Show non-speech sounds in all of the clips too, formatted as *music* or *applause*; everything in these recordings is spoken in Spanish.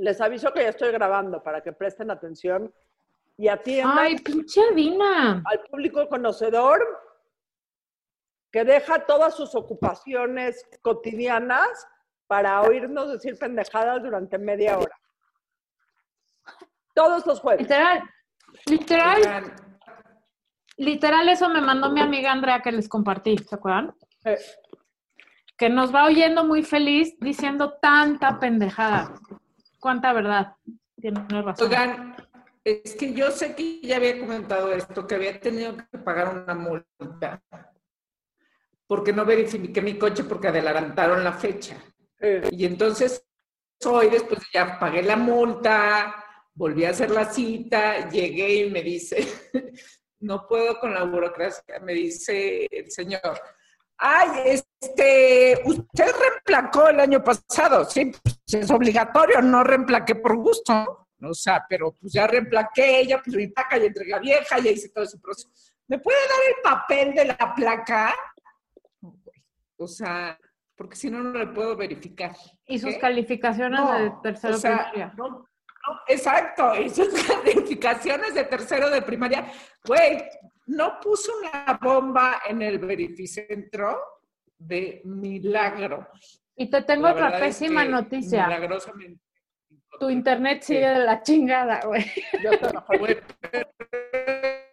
Les aviso que ya estoy grabando para que presten atención y atiendan Ay, pinche Dina. al público conocedor que deja todas sus ocupaciones cotidianas para oírnos decir pendejadas durante media hora. Todos los jueves. Literal, literal, literal, eso me mandó mi amiga Andrea que les compartí, ¿se acuerdan? Eh, Que nos va oyendo muy feliz diciendo tanta pendejada. Cuánta verdad. Tienes razón. Oigan, es que yo sé que ya había comentado esto, que había tenido que pagar una multa porque no verifiqué mi coche porque adelantaron la fecha. eh, Y entonces hoy, después ya pagué la multa, volví a hacer la cita, llegué y me dice, *laughs* no puedo con la burocracia, me dice el señor, ay, este, usted reemplacó el año pasado, sí, pues es obligatorio, no reemplaqué por gusto, o sea, pero pues ya reemplaqué, ya pues mi placa ya entregué a vieja, ya hice todo ese proceso. ¿Me puede dar el papel de la placa? No. O sea, porque si no, no le puedo verificar. y sus ¿Qué? calificaciones No, de tercero o sea, primaria. no, no, exacto, y sus *laughs* calificaciones de tercero de primaria, güey, no puso una bomba en el verificentro de milagro. Y te tengo La otra es pésima que noticia. Milagrosamente. Tu internet sigue de la chingada, güey. yo pero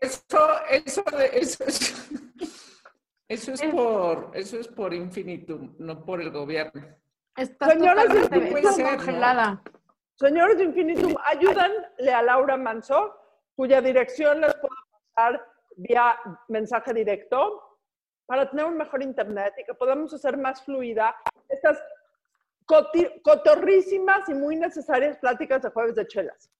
Eso, eso, eso, es- eso es por, eso es por infinitum, no por el gobierno. Estás Señoras señores, puede ser, ¿no? congelada. Señores de Infinitum, ayúdanle a Laura Manso, cuya dirección les puedo pasar vía mensaje directo, para tener un mejor internet y que podamos hacer más fluida estas cotorrísimas y muy necesarias pláticas de jueves de chelas.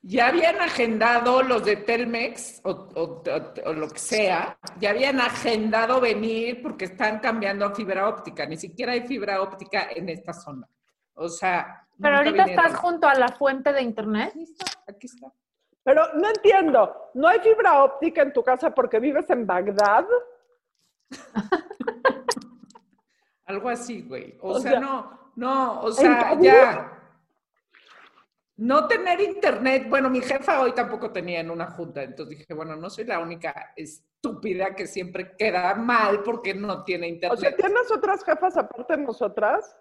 Ya habían agendado los de Telmex o, o- o- o lo que sea, ya habían agendado venir porque están cambiando a fibra óptica. Ni siquiera hay fibra óptica en esta zona. O sea. Pero ahorita vinieron. estás junto a la fuente de internet. Aquí está, aquí está. Pero no entiendo, ¿no hay fibra óptica en tu casa porque vives en Bagdad? *laughs* Algo así, güey. O, O sea, sea, no, no, o sea, ya. No tener internet, bueno, mi jefa hoy tampoco tenía en una junta, entonces dije, bueno, no soy la única estúpida que siempre queda mal porque no tiene O sea, internet. ¿tienes otras jefas aparte de nosotras?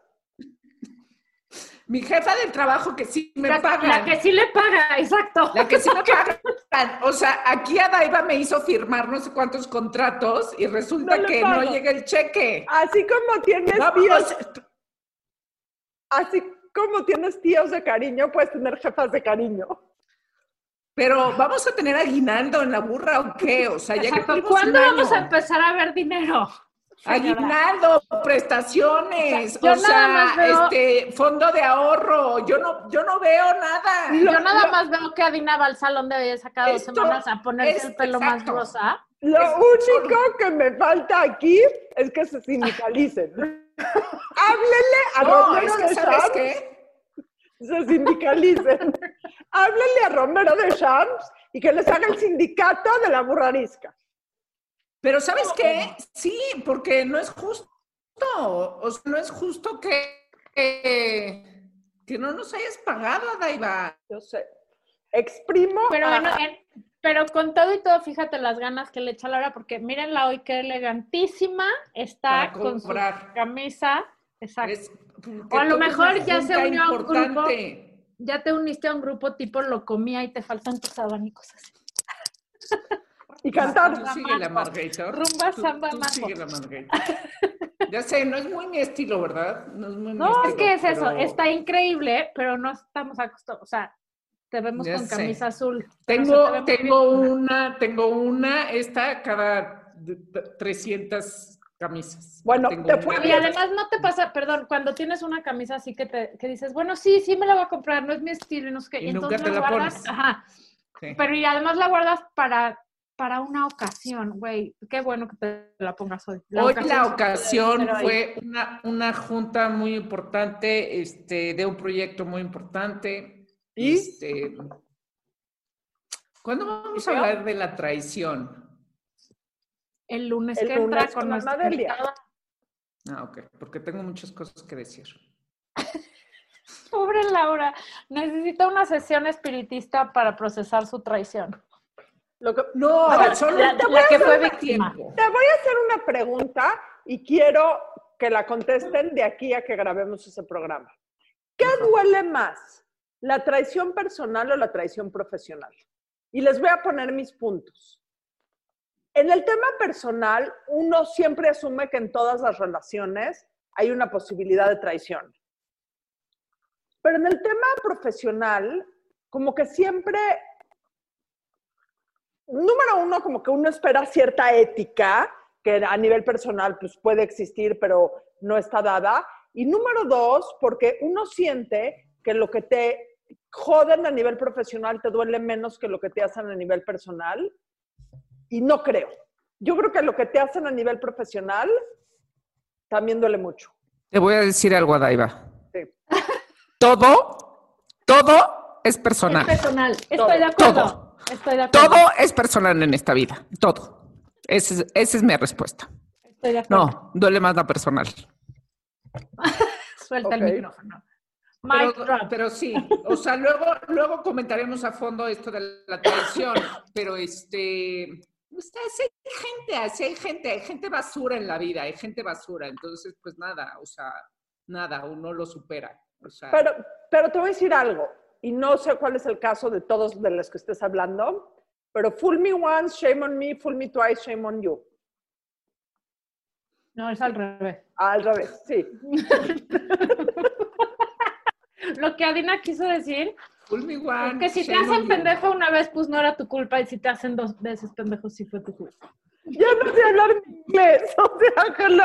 Mi jefa del trabajo que sí me La, paga. la que sí le paga, exacto. La que sí me *laughs* pagan. O sea, aquí a Daiva me hizo firmar no sé cuántos contratos y resulta No que pago. no llega el cheque. Así como tienes No, tíos, así como tienes tíos de cariño, puedes tener jefas de cariño. pero vamos a tener aguinaldo en la burra o qué? O sea, ya Exacto. cumplimos ¿Cuándo un vamos a empezar a ver dinero? Aguinaldo, prestaciones, O sea, o veo- este, fondo de ahorro. Yo no, yo no veo nada. Yo Lo- nada lo- más veo que Adina va al salón de belleza cada dos semanas a ponerse es el pelo más rosa. Lo Es único que me falta aquí es que se sindicalicen. *laughs* Háblele a No, Romero es que, de ¿sabes Shams, qué? se sindicalicen. *laughs* Háblele a Romero de Shams y que les haga el sindicato de la burrarisca. Pero ¿sabes qué? Sí, porque no es justo. O sea, no es justo que, que, que no nos hayas pagado, Daiva. Yo sé. Exprimo. Pero, a- bueno, en- pero con todo y todo, fíjate las ganas que le echa Laura, porque mírenla hoy qué elegantísima está con su camisa. Exacto. Es- O a lo mejor ya se unió a un grupo. importante. Ya te uniste a un grupo tipo lo comía y te faltan tus abanicos así. Y cantar. Tú sigue la Margarita. Rumba, Tú- samba, tú mambo. sigue la Margarita. Ya sé, no es muy mi estilo, ¿verdad? No es muy mi No, es estilo, que es eso, está increíble, pero no estamos acostumbrados, o sea, te vemos Ya con sé. camisa azul. te Tengo, tengo una, tengo una, esta cada d- d- 300 camisas. Bueno, te de Y además no te pasa, perdón, cuando tienes una camisa así que te que dices, bueno, sí, sí me la voy a comprar, no es mi estilo y no sé qué. Y Y, nunca entonces te la guardas, pones. ajá. Sí. Pero y además la guardas para, para una ocasión, güey. Qué bueno que te la pongas hoy. Hoy ocasión la ocasión fue una, una junta muy importante, este, de un proyecto muy importante. ¿Y? Este, ¿Cuándo vamos a hablar de la traición? el lunes El que entra lunes con con nuestra Delia. Ah, ok, porque tengo muchas cosas que decir. *laughs* Pobre Laura, necesita una sesión espiritista para procesar su traición. Lo que- No, Bueno, solo la- te la voy a que hacer fue víctima. Te voy a hacer una pregunta y quiero que la contesten de aquí a que grabemos ese programa. ¿Qué duele más? ¿La traición personal o la traición profesional? Y les voy a poner mis puntos. En el tema personal, uno siempre asume que en todas las relaciones hay una posibilidad de traición. Pero en el tema profesional, como que siempre, número uno, como que uno espera cierta ética, que a nivel personal pues puede existir, pero no está dada. Y número dos, porque uno siente que lo que te joden a nivel profesional te duele menos que lo que te hacen a nivel personal. Y no creo. Yo creo que lo que te hacen a nivel profesional también duele mucho. Te voy a decir algo, Adaiva. Sí. Todo, todo es Es personal. personal. Estoy Todo. de acuerdo. Todo. Estoy de acuerdo. Todo es personal en esta vida. Todo. Esa es, esa es mi respuesta. Estoy de acuerdo. No, duele más la personal. *laughs* Suelta el micrófono. Mic Pero, drop. pero sí, o sea, luego, luego comentaremos a fondo esto de la traición, pero este, así hay gente, así hay gente, hay gente basura en la vida, hay gente basura, entonces pues nada, o sea, nada, uno lo supera. O sea, Pero, pero te voy a decir algo, y no sé cuál es el caso de todos de los que estés hablando, pero fool me once, shame on me, fool me twice, shame on you. No, es al revés. Al revés, sí. *laughs* Lo que Adina quiso decir fool me one, es que si te hacen you. pendejo una vez, pues no era tu culpa, y si te hacen dos veces pendejo, sí fue tu culpa. Ya no sé hablar inglés, *laughs* o sea, hello.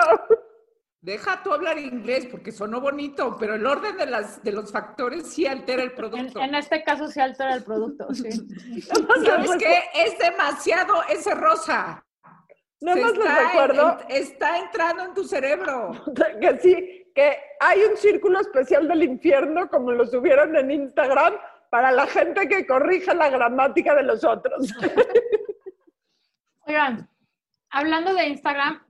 Deja tú hablar inglés porque sonó bonito, pero el orden de, las, de los factores sí altera el producto. en este caso sí altera el producto, sí. *laughs* ¿Sabes qué? Es demasiado ese rosa. Se más les está, recuerdo en- está entrando en tu cerebro. *laughs* que sí, que hay un círculo especial del infierno, como lo subieron en Instagram, para la gente que corrige la gramática de los otros. *laughs* Oigan, hablando de Instagram,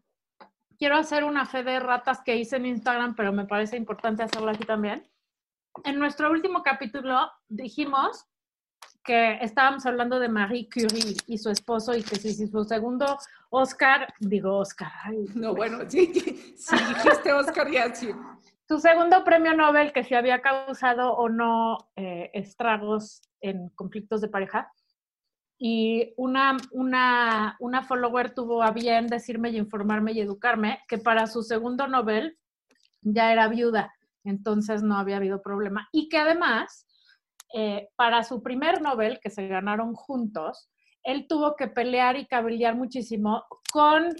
quiero hacer una fe de ratas que hice en Instagram, pero me parece importante hacerlo aquí también. En nuestro último capítulo dijimos que estábamos hablando de Marie Curie y su esposo y que si, si su segundo Oscar, digo Oscar, ay, No, bueno, sí, sí dijiste Oscar ya sí. su segundo premio Nobel que si había causado o no eh, estragos en conflictos de pareja. Y una, una, una follower tuvo a bien decirme y informarme y educarme que para su segundo Nobel ya era viuda, entonces no había habido problema. Y que además, eh, para su primer Nobel, que se ganaron juntos, él tuvo que pelear y cabildear muchísimo con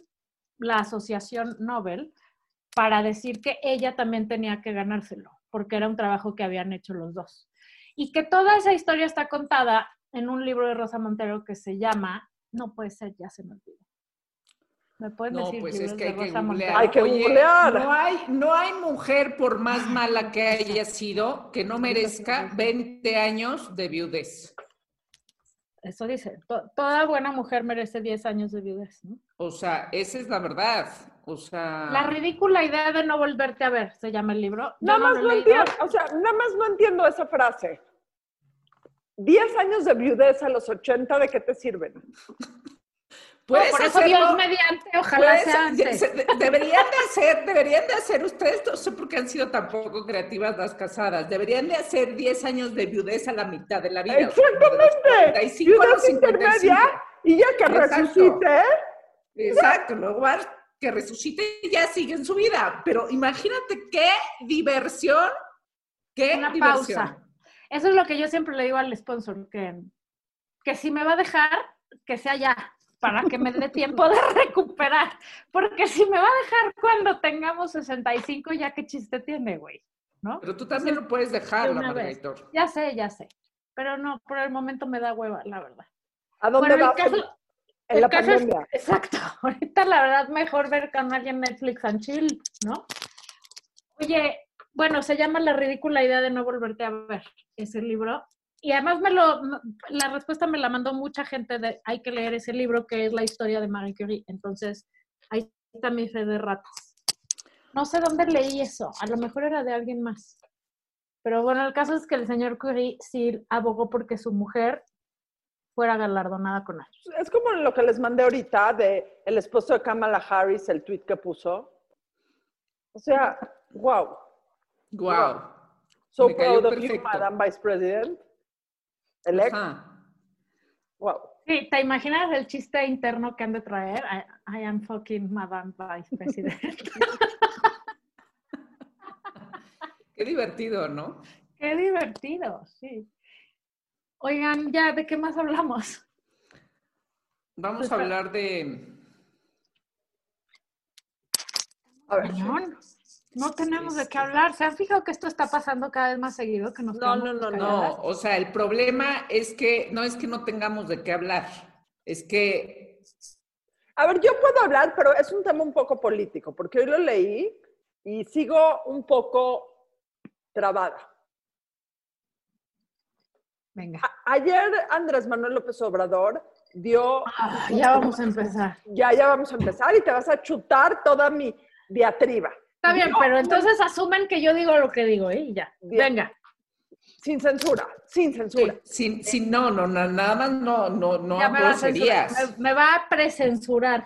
la asociación Nobel para decir que ella también tenía que ganárselo, porque era un trabajo que habían hecho los dos. Y que toda esa historia está contada en un libro de Rosa Montero que se llama, no puede ser, ya se me olvidó. ¿Me pueden No, decir pues es libros que de hay que Rosa googlear. Montero? Hay que Oye, googlear. No hay, no hay mujer, por más mala que haya sido, que no merezca 20 años de viudez. Eso dice, to- toda buena mujer merece 10 años de viudez. ¿no? O sea, esa es la verdad. O sea, La ridícula idea de no volverte a ver, se llama el libro. Nada más no he leído. entiendo, o sea, nada más no entiendo esa frase. Diez años de viudez a los 80, ¿de qué te sirven? puedes Por eso Dios mediante, ojalá puedes- sea antes. se- deberían de hacer, deberían de hacer, ustedes no sé por qué han sido tan poco creativas las casadas, deberían de hacer 10 años de viudez a la mitad de la vida. de Exactamente. 45 a los Viudez 55. intermedia y ya que Exacto. resucite, Exacto, luego que resucite y ya sigue en su vida. Pero imagínate qué diversión, qué Una diversión. pausa. Eso es lo que yo siempre le digo al sponsor, que, que si me va a dejar, que sea ya, para que me dé *laughs* tiempo de recuperar. Porque si me va a dejar cuando tengamos 65, ya qué chiste tiene, güey. ¿No? Pero tú también lo puedes dejar, de la una vez. Margaritor. Ya sé, ya sé. Pero no, por el momento me da hueva, la verdad. ¿a dónde Bueno, el vas en- caso- en, el la caso es- pandemia? exacto. *laughs* Ahorita la verdad mejor ver canal en Netflix and chill, ¿no? Oye, bueno, se llama La ridícula idea de no volverte a ver ese libro. Y además me lo, la respuesta me la mandó mucha gente de hay que leer ese libro que es la historia de Marie Curie. Entonces, ahí está mi fe de ratas. No sé dónde leí eso. A lo mejor era de alguien más. Pero bueno, el caso es que el señor Curry sí abogó porque su mujer fuera galardonada con algo. Es como lo que les mandé ahorita de el esposo de Kamala Harris, el tweet que puso. O sea, wow. Wow. So Me proud of you. Madam Vice President. Elect. Ajá. Wow. Sí, ¿te imaginas el chiste interno que han de traer? I, I am fucking Madame Vice President. *laughs* Qué divertido, ¿no? Qué divertido, sí. Oigan, ya, ¿de qué más hablamos? Vamos a Pues, hablar de... A ver. Cañón. No tenemos de qué hablar. ¿Se han fijado que esto está pasando cada vez más seguido? Que nos No, no, no? No, o sea, el problema es que no es que no tengamos de qué hablar, es que A ver, yo puedo hablar, pero es un tema un poco político, porque hoy lo leí y sigo un poco trabada. Venga. A- ayer Andrés Manuel López Obrador dio, Ah, ya vamos a empezar. ya, ya vamos a empezar y te vas a chutar toda mi diatriba. Está bien, No, pero no, entonces asumen que yo digo lo que digo, ¿eh? Y ya. Bien. Venga. Sin censura, sin censura. si, si no, no, na- nada más no, no, no ya me va, a me, me va a precensurar.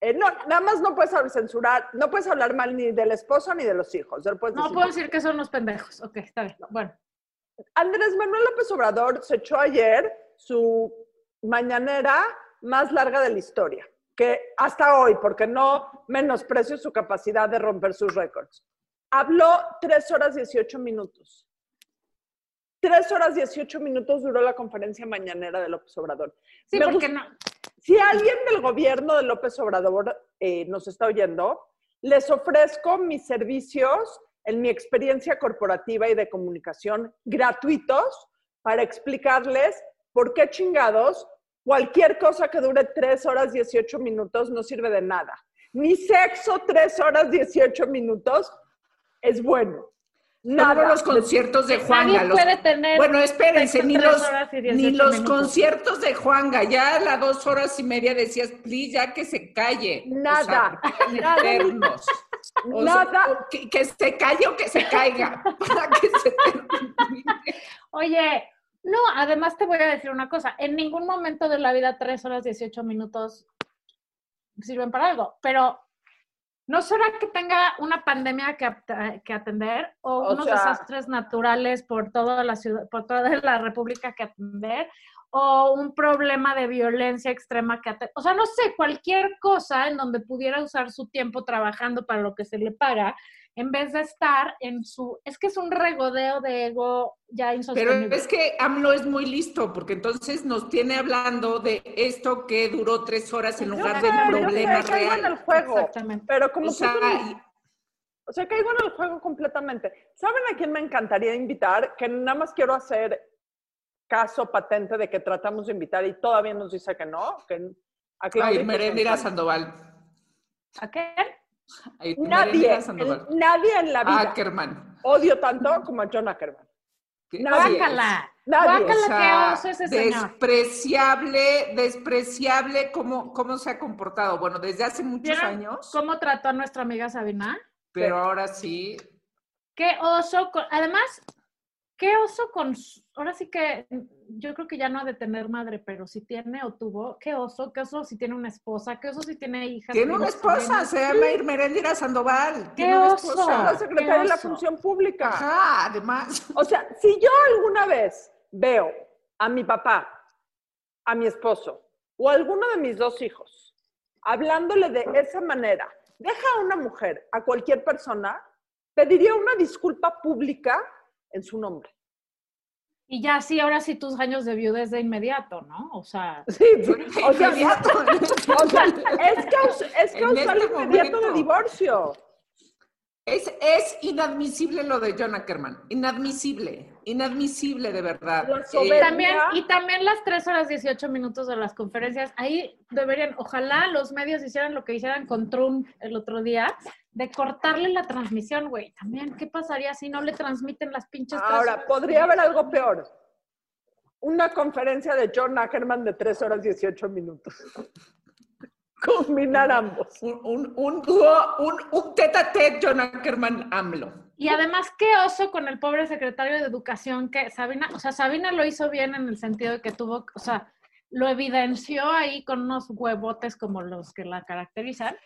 Eh, no, nada más no puedes hablar- censurar, no puedes hablar mal ni del esposo ni de los hijos. puedes No decir- puedo decir que son los pendejos. Ok, está bien. Bueno. Andrés Manuel López Obrador se echó ayer su mañanera más larga de la historia, que hasta hoy, porque no menosprecio su capacidad de romper sus récords. Habló tres horas 18 minutos. Tres horas 18 minutos duró la conferencia mañanera de López Obrador. Sí, Me porque no. Si alguien del gobierno de López Obrador eh, nos está oyendo, les ofrezco mis servicios en mi experiencia corporativa y de comunicación gratuitos para explicarles por qué chingados cualquier cosa que dure 3 horas 18 minutos no sirve de nada. Ni sexo 3 horas 18 minutos es bueno. Nada. los conciertos de Juanga. Nadie los- puede tener. Bueno, espérense, ni tres los, horas y ni 18 los minutos. conciertos de Juanga, ya a las dos horas y media decías, please, ya que se calle. O sea, Nada, *laughs* Nada. que, que se calle o que se caiga, *laughs* para que se termine. Oye, no, además te voy a decir una cosa. En ningún momento de la vida, 3 horas 18 minutos sirven para algo. Pero, ¿no será que tenga una pandemia que, at- que atender o, O unos sea- desastres naturales por toda la ciudad, por toda la República que atender? O un problema de violencia extrema que atender. O sea, no sé, cualquier cosa en donde pudiera usar su tiempo trabajando para lo que se le paga, en vez de estar en su... Es que es un regodeo de ego ya Pero insostenible. es que AMLO es muy listo, porque entonces nos tiene hablando de esto que duró tres horas en Yo lugar sé, del yo sé, problema caigo en el real. juego. Exactamente. Pero como O sea, y- O sea, caigo en el juego completamente. ¿Saben a quién me encantaría invitar? Que nada más quiero hacer caso patente de que tratamos de invitar y todavía nos dice que no. Que a Claudia Ay, Merendira Sandoval. Sandoval. ¿A qué? Ay, Nadie, nadie en la vida Ackerman. odio tanto como a John Ackerman. Que- Nadie. Guácala, O sea, qué oso ese señor. despreciable, despreciable cómo, cómo se ha comportado. Bueno, desde hace muchos ¿Vieron años, ¿Cómo trató a nuestra amiga Sabina? pero ahora sí. Qué oso. Además, qué oso con... Ahora sí que yo creo que ya no ha de tener madre, pero si tiene o tuvo, qué oso, qué oso si tiene una esposa, qué oso si tiene hijas. Tiene una esposa, se llama Merendira Sandoval. ¡Qué Tiene una oso! Esposa. la secretaria de la función pública. Ajá, además. O sea, si yo alguna vez veo a mi papá, a mi esposo o a alguno de mis dos hijos hablándole de esa manera, deja a una mujer, a cualquier persona, pediría una disculpa pública en su nombre. Y ya sí, ahora sí tus años de viudez de inmediato, ¿no? O sea, Sí, o sea, Inmediato. *laughs* o sea, es, caus- es En causal este inmediato de momento. divorcio. Es, es inadmisible lo de John Ackerman. Inadmisible. Inadmisible, de verdad. También, y también las 3 horas 18 minutos de las conferencias, ahí deberían, ojalá los medios hicieran lo que hicieran con Trump el otro día, de cortarle la transmisión, güey. También, ¿qué pasaría si no le transmiten las pinches Ahora, horas? podría haber algo peor. Una conferencia de John Ackerman de 3 horas 18 minutos. Combinar ambos. Un, un, dúo, un, un tete, John Ackerman AMLO. Y además, qué oso con el pobre secretario de Educación que Sabina, o sea, Sabina lo hizo bien en el sentido de que tuvo, o sea, lo evidenció ahí con unos huevotes como los que la caracterizan.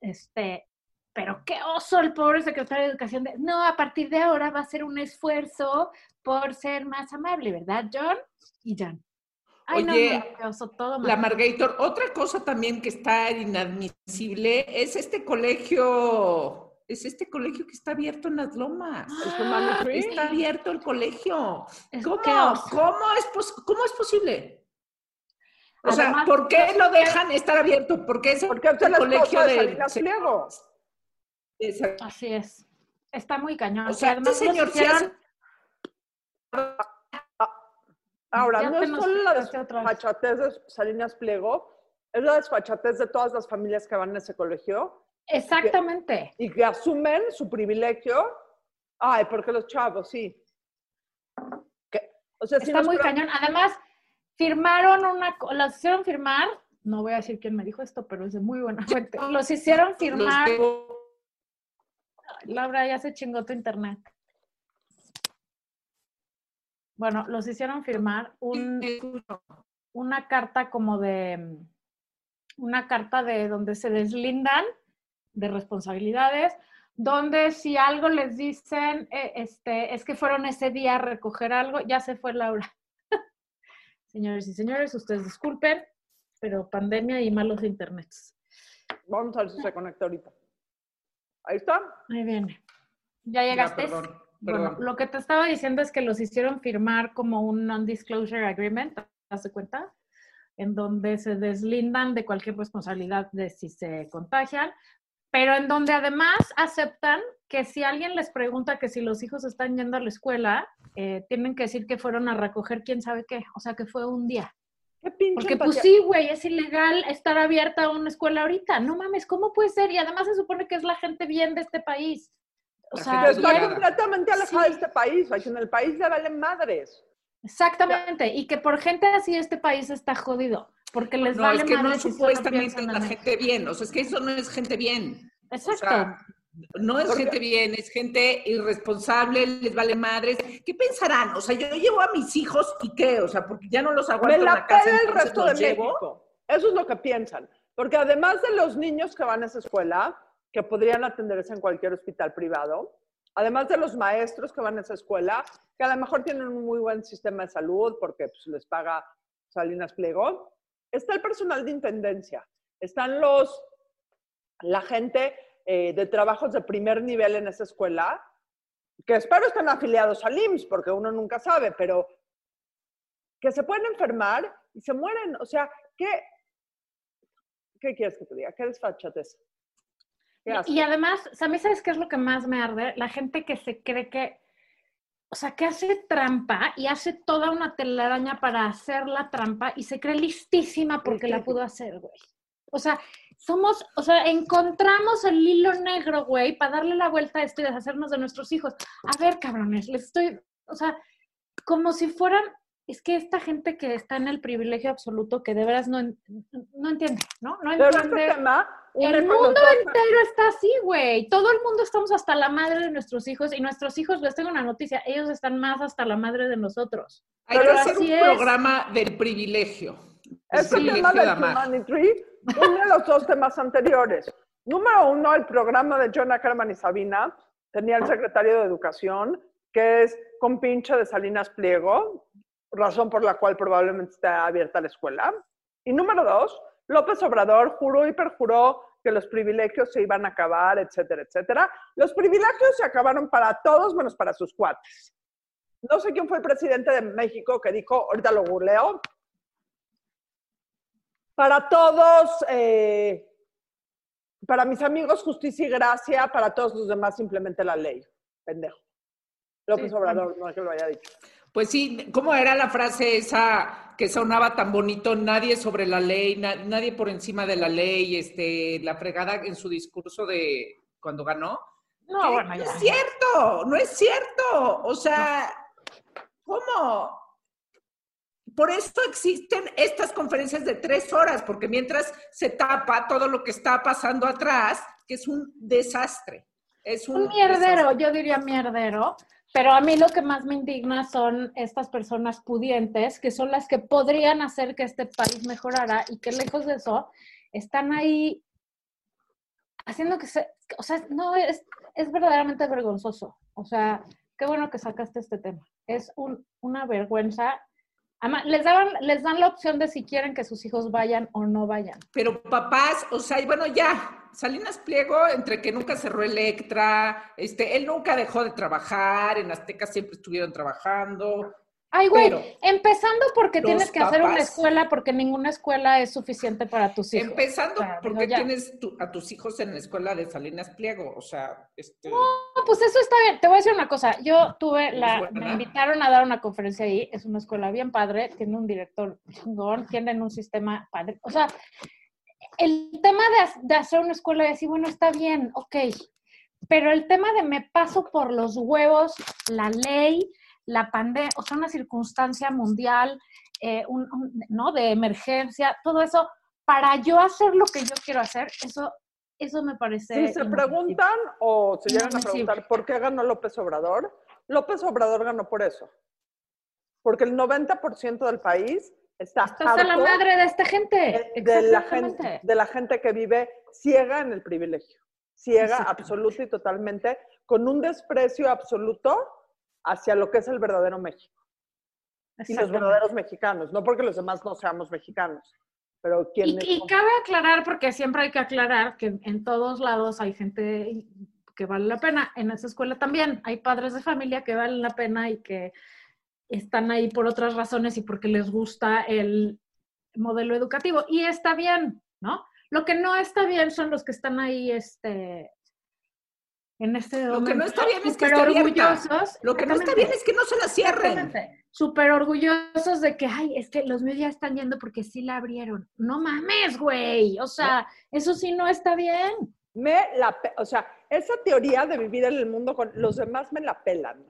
Este, pero qué oso el pobre secretario de Educación. De, no, a partir de ahora va a ser un esfuerzo por ser más amable, ¿verdad, John? Y John. Ay, Oye, no, no, qué todo La. Margator, otra cosa también que está inadmisible es este colegio, es este colegio que está abierto en las lomas. ¿El Humane Tree? Está abierto el colegio. Es- ¿Cómo? qué. ¿Cómo es, pos- ¿Cómo es posible? O sea, Además- ¿por qué lo dejan estar abierto? Porque es Porque es el colegio de Así es. Está muy cañón. O sea, además este los señor sí hicieron- hace- Ahora, Ya no es solo la vez. desfachatez de Salinas Pliego, es la desfachatez de todas las familias que van a ese colegio Exactamente. y que asumen su privilegio. Ay, porque los chavos, sí. Que- o sea, Está muy cañón. Además, firmaron una, los hicieron firmar, no voy a decir quién me dijo esto, pero es de muy buena fuente. *laughs* Los hicieron firmar, Laura, ya se chingó tu internet. Bueno, los hicieron firmar un, una carta como de, una carta de donde se deslindan de responsabilidades, donde si algo les dicen, eh, este, es que fueron ese día a recoger algo, ya se fue Laura. *laughs* Señores y señores, ustedes disculpen, pero pandemia y malos internets. Vamos a ver si se conecta ahorita. Ahí está. Ahí viene. ¿Ya Ya, llegaste? Perdón, Bueno, lo que te estaba diciendo es que los hicieron firmar como un non-disclosure agreement, ¿te das cuenta? En donde se deslindan de cualquier responsabilidad de si se contagian, pero en donde además aceptan que si alguien les pregunta que si los hijos están yendo a la escuela, eh, tienen que decir que fueron a recoger quién sabe qué, o sea que fue un día. Qué pinche Porque pues sí, güey, es ilegal estar abierta una escuela ahorita. No mames, ¿cómo puede ser? Y además se supone que es la gente bien de este país. O La sea, está completamente alejada Sí. de este país. Aquí en el país le valen madres. Exactamente, y que por gente así este país está jodido, porque les No, vale es que no madre si solo supuestamente la gente bien. O sea, es que eso no es gente bien. O Exacto. sea, no es Porque- gente bien, es gente irresponsable, les vale madres. ¿Qué pensarán? O sea, yo llevo a mis hijos y qué, o sea, porque ya no los Me aguanto en la la casa. el entonces resto de los llevo. México. Eso es lo que piensan. Porque además de los niños que van a esa escuela, que podrían atenderse en cualquier hospital privado, además de los maestros que van a esa escuela, que a lo mejor tienen un muy buen sistema de salud porque pues, les paga Salinas Pliego, está el personal de intendencia, están los, la gente eh, de trabajos de primer nivel en esa escuela, que espero estén afiliados al IMSS, porque uno nunca sabe, pero que se pueden enfermar y se mueren. O sea, ¿qué, qué quieres que te diga? ¿Qué desfachatez? Y, además, a mí sabes qué es lo que más me arde? La gente que se cree que, o sea, que hace trampa y hace toda una telaraña para hacer la trampa y se cree listísima porque la pudo hacer, güey. O sea, somos, o sea, encontramos el hilo negro, güey, para darle la vuelta a esto y deshacernos de nuestros hijos. A ver, cabrones, les estoy, o sea, como si fueran, es que esta gente que está en el privilegio absoluto, que de veras no, no entiende, ¿no? No Pero entiende. este tema, El mundo entero está así, güey. Todo el mundo estamos hasta la madre de nuestros hijos y nuestros hijos, les tengo una noticia, ellos están más hasta la madre de nosotros. Hay Pero que hacer un es. programa del privilegio. El Este privilegio tema de del. Humane Tree une los dos temas anteriores. Número uno, el programa de John Ackerman y Sabina tenía el secretario de Educación, que es compinche de Salinas Pliego, razón por la cual probablemente está abierta la escuela. Y número dos, López Obrador juró y perjuró que los privilegios se iban a acabar, etcétera, etcétera. Los privilegios se acabaron para todos menos para sus cuates. No sé quién fue el presidente de México que dijo, ahorita lo googleo, para todos, eh, para mis amigos, justicia y gracia, para todos los demás, simplemente la ley. Pendejo. López Sí, Obrador, no es que lo haya dicho. Pues sí, ¿cómo era la frase esa que sonaba tan bonito? Nadie sobre la ley, na- nadie por encima de la ley, este, la fregada en su discurso de cuando ganó. No, ¿Qué? bueno, no ya. es cierto, no es cierto. O sea, ¿cómo? por eso existen estas conferencias de tres horas, porque mientras se tapa todo lo que está pasando atrás, que es un desastre. Es un, mierdero, yo diría mierdero, pero a mí lo que más me indigna son estas personas pudientes, que son las que podrían hacer que este país mejorara y que lejos de eso están ahí haciendo que se, o sea, no, es, es verdaderamente vergonzoso. O sea, qué bueno que sacaste este tema. Es un, una vergüenza les, daban, les dan la opción de si quieren que sus hijos vayan o no vayan. Pero papás, o sea, bueno, ya, Salinas Pliego, entre que nunca cerró Electra, este, él nunca dejó de trabajar, en Azteca siempre estuvieron trabajando, Ay, güey, empezando porque tienes que hacer una escuela, porque ninguna escuela es suficiente para tus hijos. Empezando porque tienes a tus hijos en la escuela de Salinas Pliego, o sea, este... No, pues eso está bien. Te voy a decir una cosa. Yo tuve la... Me invitaron a dar una conferencia ahí. Es una escuela bien padre, tiene un director chingón, tienen un sistema padre. O sea, el tema de, de hacer una escuela y decir, bueno, está bien, ok. Pero el tema de me paso por los huevos la ley, la pandemia, o sea, una circunstancia mundial, eh, ¿no? De emergencia, todo eso, para yo hacer lo que yo quiero hacer, eso, eso me parece... Si se preguntan o se llegan a preguntar por qué ganó López Obrador, López Obrador ganó por eso. Porque el 90% del país Estás a la madre de esta gente. De, la gente. de la gente que vive ciega en el privilegio. Ciega absoluta y totalmente, con un desprecio absoluto hacia lo que es el verdadero México. Y los verdaderos mexicanos, no porque los demás no seamos mexicanos, pero. Y, y cabe aclarar, porque siempre hay que aclarar que en todos lados hay gente que vale la pena. En esa escuela también hay padres de familia que valen la pena y que están ahí por otras razones y porque les gusta el modelo educativo. Y está bien, ¿no? Lo que no está bien son los que están ahí este, en este Lo que no está bien es que esté orgullosos. Lo que no está bien es que no se la cierren. Súper orgullosos de que, ay, es que los medios ya están yendo porque sí la abrieron. No mames, güey. O sea, eso sí no está bien. Me la, o sea, esa teoría de vivir en el mundo con los demás me la pelan.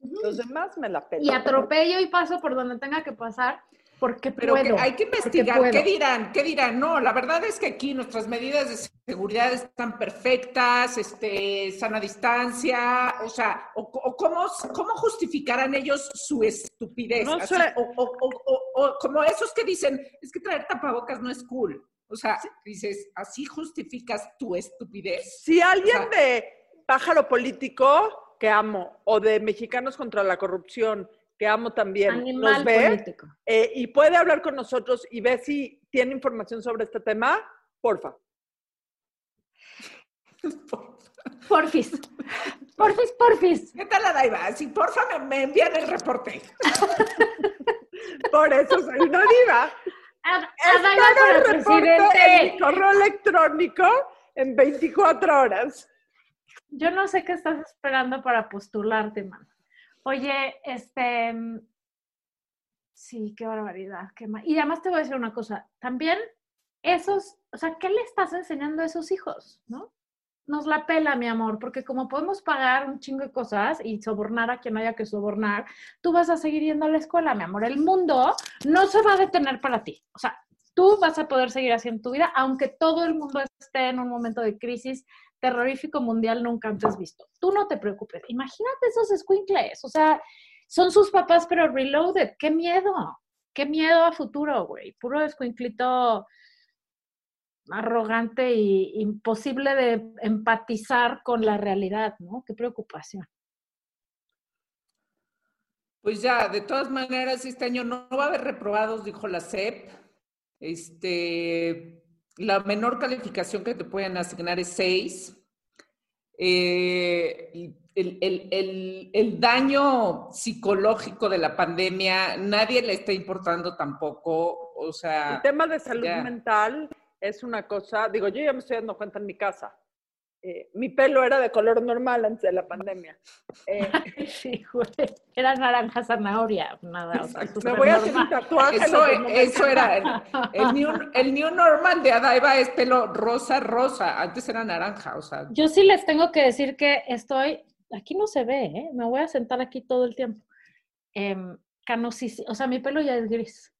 Los demás me la pelan. Y atropello y paso por donde tenga que pasar porque Pero hay que investigar, ¿qué dirán? ¿Qué dirán? No, la verdad es que aquí nuestras medidas de seguridad están perfectas, este, sana distancia, o sea, o, cómo, cómo, justificarán ellos su estupidez. No sé. O, como esos que dicen, es que traer tapabocas no es cool. O sea, dices, así justificas tu estupidez. Si alguien de pájaro político que amo, o de mexicanos contra la corrupción, que amo también, nos ve eh, y puede hablar con nosotros y ve si tiene información sobre este tema, porfa. Porfis. Porfis, porfis. ¿Qué tal la Daiva? Si porfa me, me envían el reporte. Por eso soy una diva. A. En correo electrónico en 24 horas. Yo no sé qué estás esperando para postularte, man. Oye, este, sí, qué barbaridad, qué mal. Y además te voy a decir una cosa, también esos, o sea, ¿qué le estás enseñando a esos hijos, no? Nos la pela, mi amor, porque como podemos pagar un chingo de cosas y sobornar a quien haya que sobornar, tú vas a seguir yendo a la escuela, mi amor. El mundo no se va a detener para ti. O sea, tú vas a poder seguir haciendo tu vida, aunque todo el mundo esté en un momento de crisis terrorífico mundial nunca antes visto. Tú no te preocupes. Imagínate esos squinkles. O sea, son sus papás, pero reloaded. ¡Qué miedo! ¡Qué miedo a futuro, güey! Puro squinklito arrogante y imposible de empatizar con la realidad, ¿no? Qué preocupación. Pues ya, de todas maneras, este año no, va a haber reprobados, dijo la CEP. Este, la menor calificación que te pueden asignar es 6. Eh, el, daño psicológico de la pandemia, nadie le está importando tampoco. O sea. El tema de salud mental es una cosa, digo, yo ya me estoy dando cuenta en mi casa. Eh, mi pelo era de color normal antes de la pandemia. Eh, *laughs* sí, güey. Era naranja zanahoria, nada. me voy a hacer un tatuaje. Eso, eso era el, new, normal de Adaiva es pelo rosa, rosa. Antes era naranja, o sea. Yo sí les tengo que decir que estoy, aquí no se ve, ¿eh? me voy a sentar aquí todo el tiempo. Em, canosísimo. O sea, mi pelo ya es gris.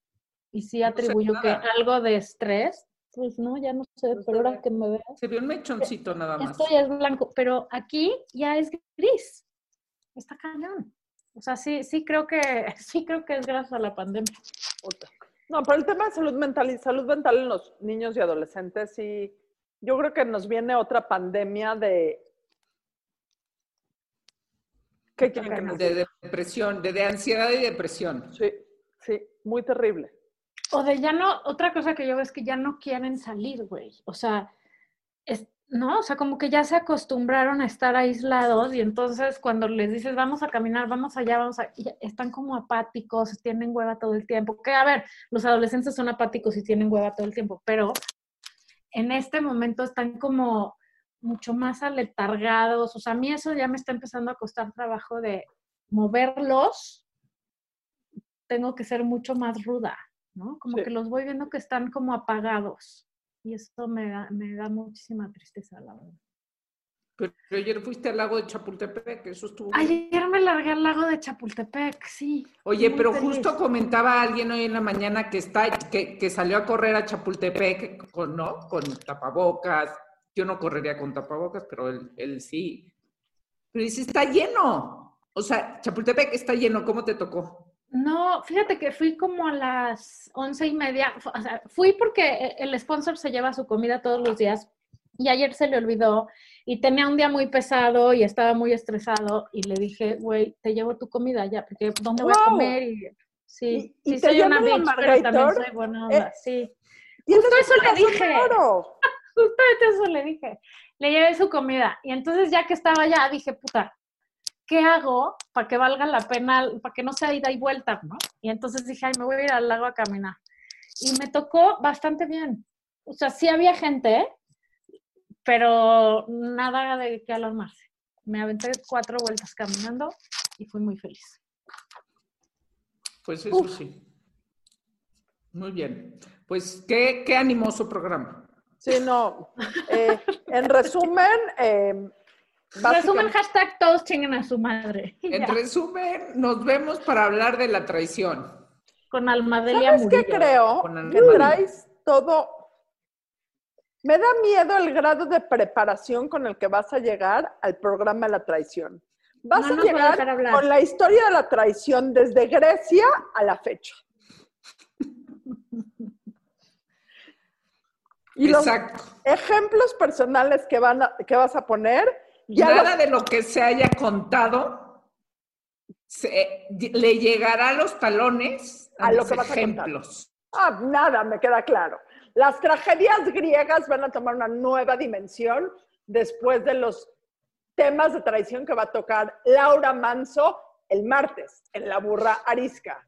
Y sí atribuyo que algo de estrés, pues no, ya no sé, pero ahora que me veo. Se vio un mechoncito nada más. Esto ya es blanco, pero aquí ya es gris. Está cañón. O sea, sí, sí creo que, *laughs* sí creo que es gracias a la pandemia. No, pero el tema de salud mental y salud mental en los niños y adolescentes, sí, yo creo que nos viene otra pandemia de ¿Qué quieren que nos De depresión, de, de, ansiedad y depresión. Sí, sí, muy terrible. O de ya no, otra cosa que yo veo es que ya no quieren salir, güey. O sea, es, no, o sea, como que ya se acostumbraron a estar aislados y entonces cuando les dices vamos a caminar, vamos allá, vamos a, están como apáticos, tienen hueva todo el tiempo. Que a ver, los adolescentes son apáticos y tienen hueva todo el tiempo, pero en este momento están como mucho más aletargados. O sea, a mí eso ya me está empezando a costar trabajo de moverlos. Tengo que ser mucho más ruda. ¿No? Como que los voy viendo que están como apagados. Y eso me da, me da muchísima tristeza, la verdad. Pero, ayer fuiste al lago de Chapultepec, eso estuvo. Ayer me largué al lago de Chapultepec, sí. Oye, pero justo comentaba alguien hoy en la mañana que está, que, que salió a correr a Chapultepec con, ¿no? Con tapabocas. Yo no correría con tapabocas, pero él, él sí. Pero dice, está lleno. O sea, Chapultepec está lleno. ¿Cómo te tocó? No, fíjate que fui como a las once y media, o sea, fui porque e, el sponsor se lleva su comida todos los días y ayer se le olvidó y tenía un día muy pesado y estaba muy estresado y le dije, güey, te llevo tu comida ya, porque ¿dónde voy a comer? Y, sí, ¿Y, sí soy una bitch, pero también soy buena onda, eh, sí. Justo eso le dije. *laughs* Justo eso le dije. Le llevé su comida y entonces ya que estaba allá dije, puta, ¿qué hago para que valga la pena, para que no sea ida y vuelta? ¿no? Y entonces dije, ay, me voy a ir al lago a caminar. Y me tocó bastante bien. O sea, sí había gente, pero nada de qué alarmarse. Me aventé cuatro vueltas caminando y fui muy feliz. Pues eso sí. Muy bien. Pues qué, qué animoso programa. Sí, no. Eh, en resumen, eh, Resumen, hashtag todos chinguen a su madre. *laughs* En resumen, nos vemos para hablar de la traición. Con Almadelia ¿Sabes qué creo? Que traes todo... Me da miedo el grado de preparación con el que vas a llegar al programa de la traición. Vas a llegar con la historia de la traición desde Grecia a la fecha. Y Exacto. los ejemplos personales que, van que vas a poner Nada de lo que se haya contado le llegará a los talones a, los ejemplos. ah, nada, me queda claro. Las tragedias griegas van a tomar una nueva dimensión después de los temas de traición que va a tocar Laura Manso el martes en La Burra Arisca.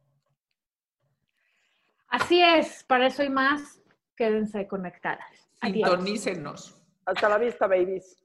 Así es, para eso y más, quédense conectadas. Sintonícenos. Hasta la vista, babies.